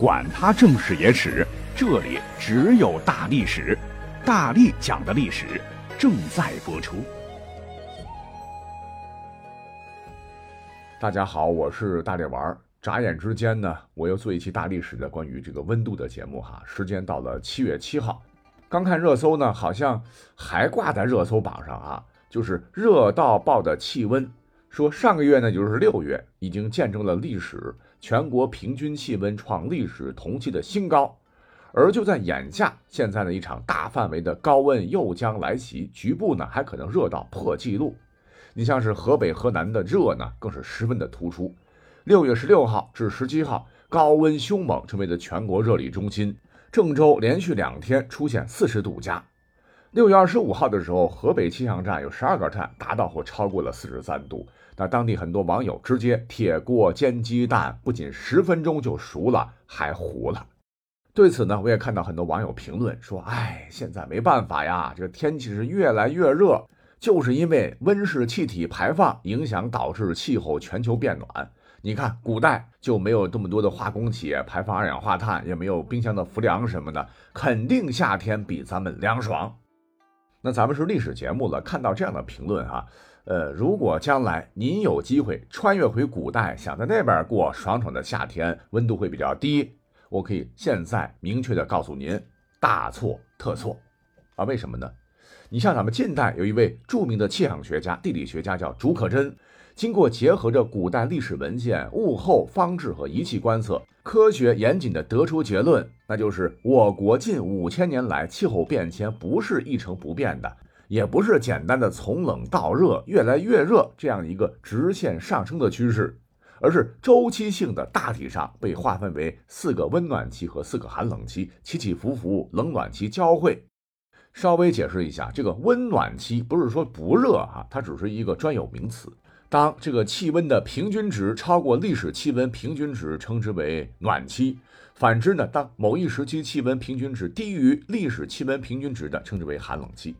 管他正史野史，这里只有大历史，大力讲的历史正在播出。大家好，我是大力丸儿。眨眼之间呢，我又做一期大历史的关于这个温度的节目哈。时间到了七月七号，刚看热搜呢，好像还挂在热搜榜上啊，就是热到爆的气温。说上个月呢，就是六月，已经见证了历史全国平均气温创历史同期的新高，而就在眼下，现在呢一场大范围的高温又将来袭，局部呢还可能热到破纪录。你像是河北、河南的热呢，更是十分的突出。六月十六号至十七号，高温凶猛，成为了全国热力中心。郑州连续两天出现四十度加。六月二十五号的时候，河北气象站有十二个站达到或超过了四十三度。那当地很多网友直接铁锅煎鸡蛋，不仅十分钟就熟了，还糊了。对此呢，我也看到很多网友评论说：“哎，现在没办法呀，这个天气是越来越热，就是因为温室气体排放影响导致气候全球变暖。你看，古代就没有这么多的化工企业排放二氧化碳，也没有冰箱的氟粮什么的，肯定夏天比咱们凉爽。那咱们是历史节目了，看到这样的评论哈。”呃，如果将来您有机会穿越回古代，想在那边过爽爽的夏天，温度会比较低，我可以现在明确的告诉您，大错特错啊！为什么呢？你像咱们近代有一位著名的气象学家、地理学家叫竺可桢，经过结合着古代历史文献、物候、方志和仪器观测，科学严谨的得出结论，那就是我国近五千年来气候变迁不是一成不变的。也不是简单的从冷到热，越来越热这样一个直线上升的趋势，而是周期性的，大体上被划分为四个温暖期和四个寒冷期，起起伏伏，冷暖期交汇。稍微解释一下，这个温暖期不是说不热哈，它只是一个专有名词。当这个气温的平均值超过历史气温平均值，称之为暖期；反之呢，当某一时期气温平均值低于历史气温平均值的，称之为寒冷期。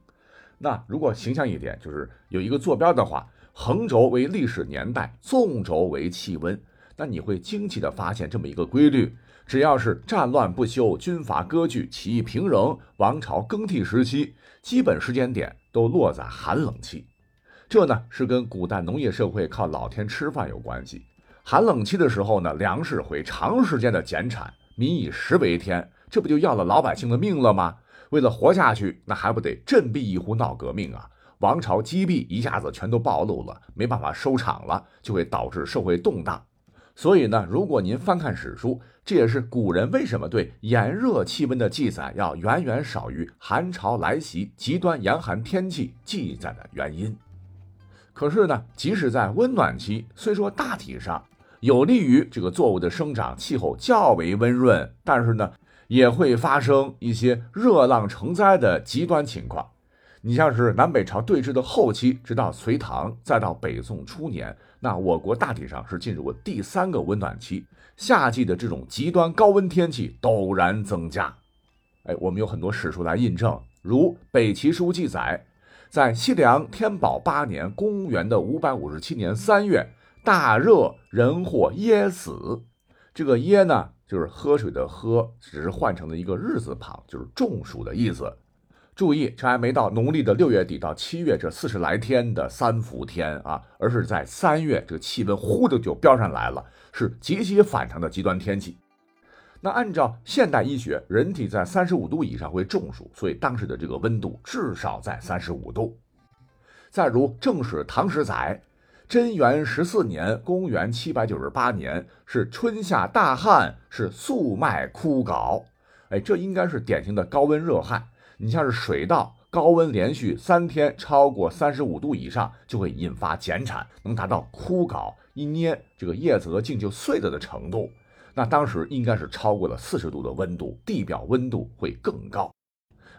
那如果形象一点，就是有一个坐标的话，横轴为历史年代，纵轴为气温。那你会惊奇的发现这么一个规律：只要是战乱不休、军阀割据、起义平仍、王朝更替时期，基本时间点都落在寒冷期。这呢是跟古代农业社会靠老天吃饭有关系。寒冷期的时候呢，粮食会长时间的减产，民以食为天，这不就要了老百姓的命了吗？为了活下去，那还不得振臂一呼闹革命啊？王朝积弊一下子全都暴露了，没办法收场了，就会导致社会动荡。所以呢，如果您翻看史书，这也是古人为什么对炎热气温的记载要远远少于寒潮来袭、极端严寒天气记载的原因。可是呢，即使在温暖期，虽说大体上有利于这个作物的生长，气候较为温润，但是呢。也会发生一些热浪成灾的极端情况。你像是南北朝对峙的后期，直到隋唐，再到北宋初年，那我国大体上是进入了第三个温暖期，夏季的这种极端高温天气陡然增加。哎，我们有很多史书来印证，如《北齐书》记载，在西凉天宝八年（公元的五百五十七年）三月，大热，人或噎死。这个噎呢？就是喝水的喝，只是换成了一个日字旁，就是中暑的意思。注意，这还没到农历的六月底到七月这四十来天的三伏天啊，而是在三月，这个气温呼的就飙上来了，是极其反常的极端天气。那按照现代医学，人体在三十五度以上会中暑，所以当时的这个温度至少在三十五度。再如《正史》唐史载。贞元十四年，公元七百九十八年，是春夏大旱，是粟麦枯槁。哎，这应该是典型的高温热旱。你像是水稻，高温连续三天超过三十五度以上，就会引发减产，能达到枯槁，一捏这个叶子和茎就碎了的程度。那当时应该是超过了四十度的温度，地表温度会更高。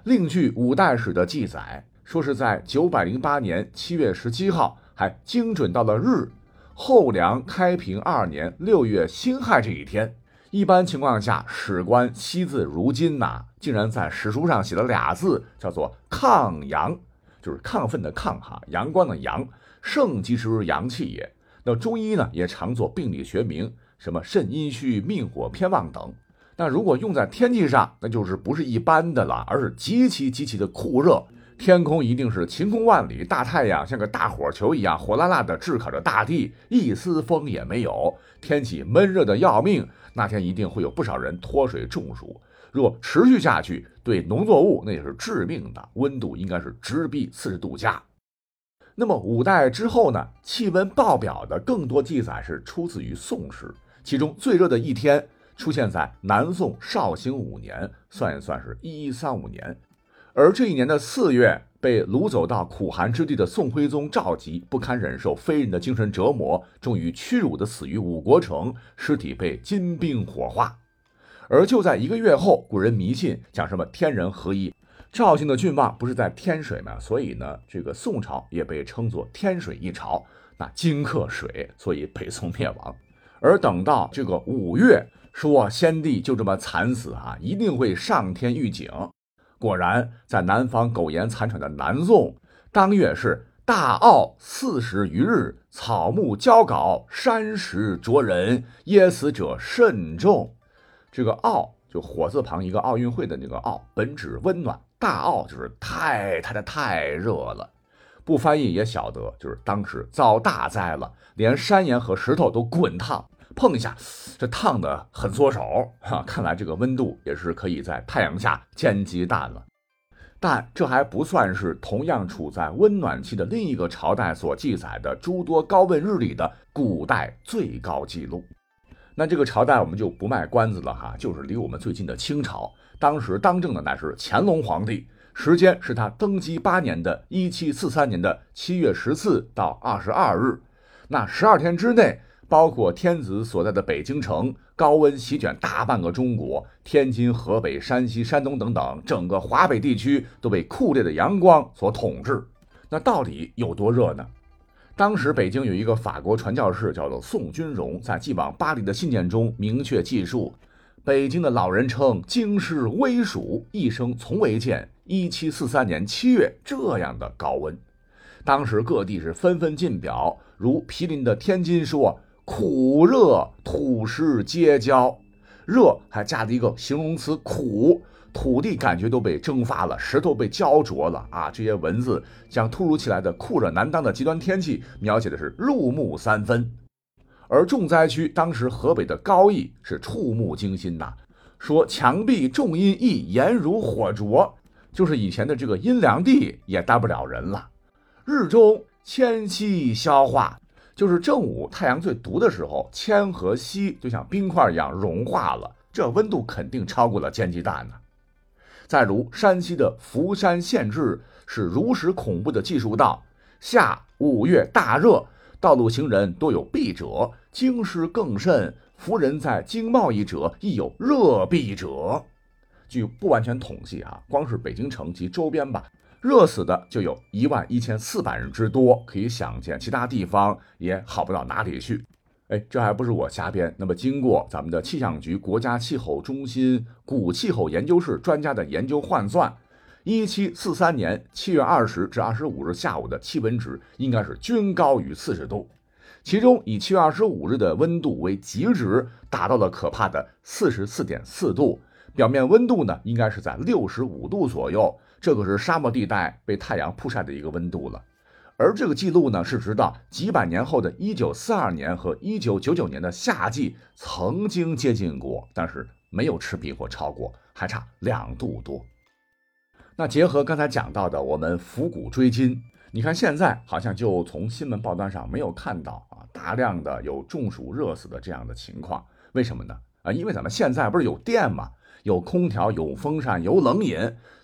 另据五代史的记载，说是在九百零八年七月十七号。还精准到了日，后梁开平二年六月辛亥这一天。一般情况下，史官惜字如金呐，竟然在史书上写了俩字，叫做“亢阳”，就是亢奋的亢哈，阳光的阳，盛即之阳气也。那中医呢，也常做病理学名，什么肾阴虚、命火偏旺等。那如果用在天气上，那就是不是一般的了，而是极其极其的酷热。天空一定是晴空万里，大太阳像个大火球一样火辣辣的炙烤着大地，一丝风也没有。天气闷热的要命，那天一定会有不少人脱水中暑。若持续下去，对农作物那也是致命的。温度应该是直逼四十度加。那么五代之后呢？气温爆表的更多记载是出自于宋时，其中最热的一天。出现在南宋绍兴五年，算一算是一一三五年。而这一年的四月，被掳走到苦寒之地的宋徽宗赵佶不堪忍受非人的精神折磨，终于屈辱的死于五国城，尸体被金兵火化。而就在一个月后，古人迷信讲什么天人合一，赵姓的郡望不是在天水吗？所以呢，这个宋朝也被称作天水一朝。那金克水，所以北宋灭亡。而等到这个五月。说先帝就这么惨死啊，一定会上天预警。果然，在南方苟延残喘的南宋，当月是大奥四十余日，草木焦槁，山石灼人，噎死者甚众。这个奥就火字旁一个奥运会的那个奥，本指温暖，大奥就是太太的太热了。不翻译也晓得，就是当时遭大灾了，连山岩和石头都滚烫。碰一下，这烫的很缩手哈！看来这个温度也是可以在太阳下煎鸡蛋了。但这还不算是同样处在温暖期的另一个朝代所记载的诸多高温日里的古代最高纪录。那这个朝代我们就不卖关子了哈，就是离我们最近的清朝。当时当政的乃是乾隆皇帝，时间是他登基八年的1743年的七月十四到二十二日，那十二天之内。包括天子所在的北京城，高温席卷大半个中国，天津、河北、山西、山东等等，整个华北地区都被酷烈的阳光所统治。那到底有多热呢？当时北京有一个法国传教士，叫做宋君荣，在寄往巴黎的信件中明确记述：北京的老人称京师微暑，一生从未见1743年七月这样的高温。当时各地是纷纷进表，如毗邻的天津说。苦热，土石结焦，热还加了一个形容词苦，土地感觉都被蒸发了，石头被焦灼了啊！这些文字将突如其来的酷热难当的极端天气描写的是入木三分。而重灾区当时河北的高邑是触目惊心呐，说墙壁重阴翳，严如火灼，就是以前的这个阴凉地也待不了人了。日中千息消化。就是正午太阳最毒的时候，铅和锡就像冰块一样融化了，这温度肯定超过了煎鸡蛋呢。再如山西的福山县志是如实恐怖的记述道：夏五月大热，道路行人多有避者，京师更甚，夫人在京贸易者亦有热避者。据不完全统计啊，光是北京城及周边吧。热死的就有一万一千四百人之多，可以想见其他地方也好不到哪里去。哎，这还不是我瞎编。那么，经过咱们的气象局国家气候中心古气候研究室专家的研究换算，一七四三年七月二十至二十五日下午的气温值应该是均高于四十度，其中以七月二十五日的温度为极值，达到了可怕的四十四点四度，表面温度呢应该是在六十五度左右。这可是沙漠地带被太阳曝晒的一个温度了，而这个记录呢，是直到几百年后的1942年和1999年的夏季曾经接近过，但是没有持平或超过，还差两度多。那结合刚才讲到的，我们伏古追今，你看现在好像就从新闻报端上没有看到啊大量的有中暑热死的这样的情况，为什么呢？啊，因为咱们现在不是有电吗？有空调，有风扇，有冷饮。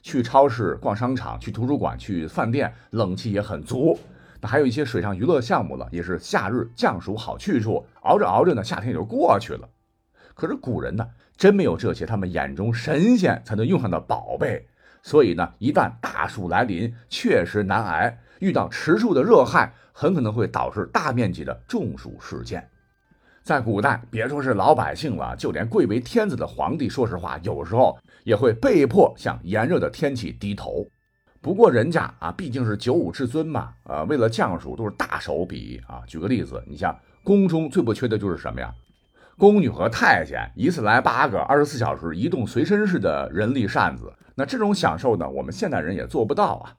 去超市、逛商场、去图书馆、去饭店，冷气也很足。那还有一些水上娱乐项目了，也是夏日降暑好去处。熬着熬着呢，夏天也就过去了。可是古人呢，真没有这些他们眼中神仙才能用上的宝贝。所以呢，一旦大暑来临，确实难挨。遇到持续的热害，很可能会导致大面积的中暑事件。在古代，别说是老百姓了，就连贵为天子的皇帝，说实话，有时候也会被迫向炎热的天气低头。不过人家啊，毕竟是九五至尊嘛，呃，为了降暑都是大手笔啊。举个例子，你像宫中最不缺的就是什么呀？宫女和太监一次来八个，二十四小时移动随身式的人力扇子，那这种享受呢，我们现代人也做不到啊。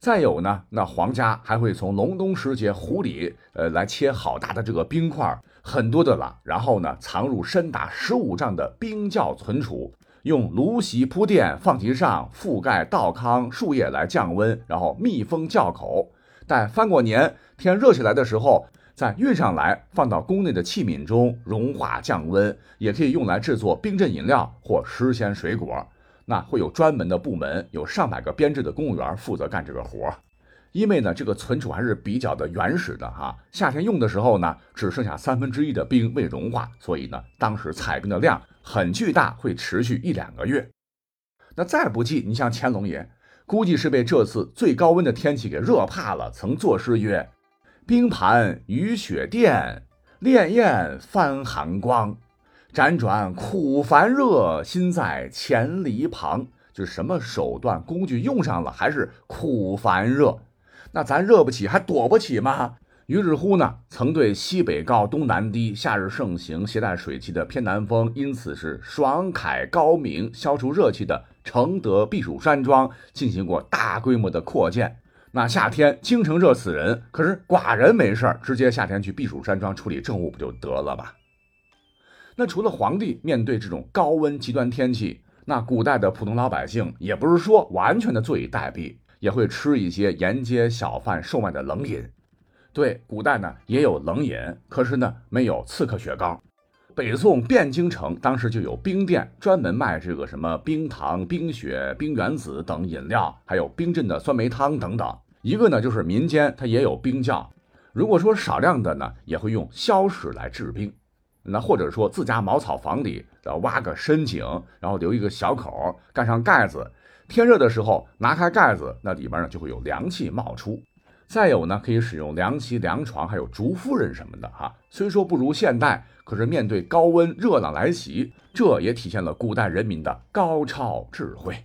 再有呢，那皇家还会从隆冬时节湖里，呃，来切好大的这个冰块，很多的了，然后呢，藏入深达十五丈的冰窖存储，用芦席铺垫，放其上，覆盖稻糠树叶来降温，然后密封窖口，待翻过年，天热起来的时候。再运上来，放到宫内的器皿中融化降温，也可以用来制作冰镇饮料或湿鲜水果。那会有专门的部门，有上百个编制的公务员负责干这个活。因为呢，这个存储还是比较的原始的哈，夏天用的时候呢，只剩下三分之一的冰未融化，所以呢，当时采冰的量很巨大，会持续一两个月。那再不济，你像乾隆爷，估计是被这次最高温的天气给热怕了，曾作诗曰。冰盘雨雪殿，潋滟翻寒光。辗转苦烦热，心在千里旁。就是什么手段工具用上了，还是苦烦热？那咱热不起，还躲不起吗？于是乎呢，曾对西北高东南低，夏日盛行携带水汽的偏南风，因此是爽凯高明，消除热气的承德避暑山庄进行过大规模的扩建。那夏天京城热死人，可是寡人没事儿，直接夏天去避暑山庄处理政务不就得了吗？那除了皇帝面对这种高温极端天气，那古代的普通老百姓也不是说完全的坐以待毙，也会吃一些沿街小贩售卖的冷饮。对，古代呢也有冷饮，可是呢没有刺客雪糕。北宋汴京城当时就有冰店，专门卖这个什么冰糖、冰雪、冰原子等饮料，还有冰镇的酸梅汤等等。一个呢就是民间它也有冰窖，如果说少量的呢，也会用硝石来制冰。那或者说自家茅草房里，然后挖个深井，然后留一个小口，盖上盖子，天热的时候拿开盖子，那里边呢就会有凉气冒出。再有呢，可以使用凉席、凉床，还有竹夫人什么的哈。虽说不如现代，可是面对高温热浪来袭，这也体现了古代人民的高超智慧。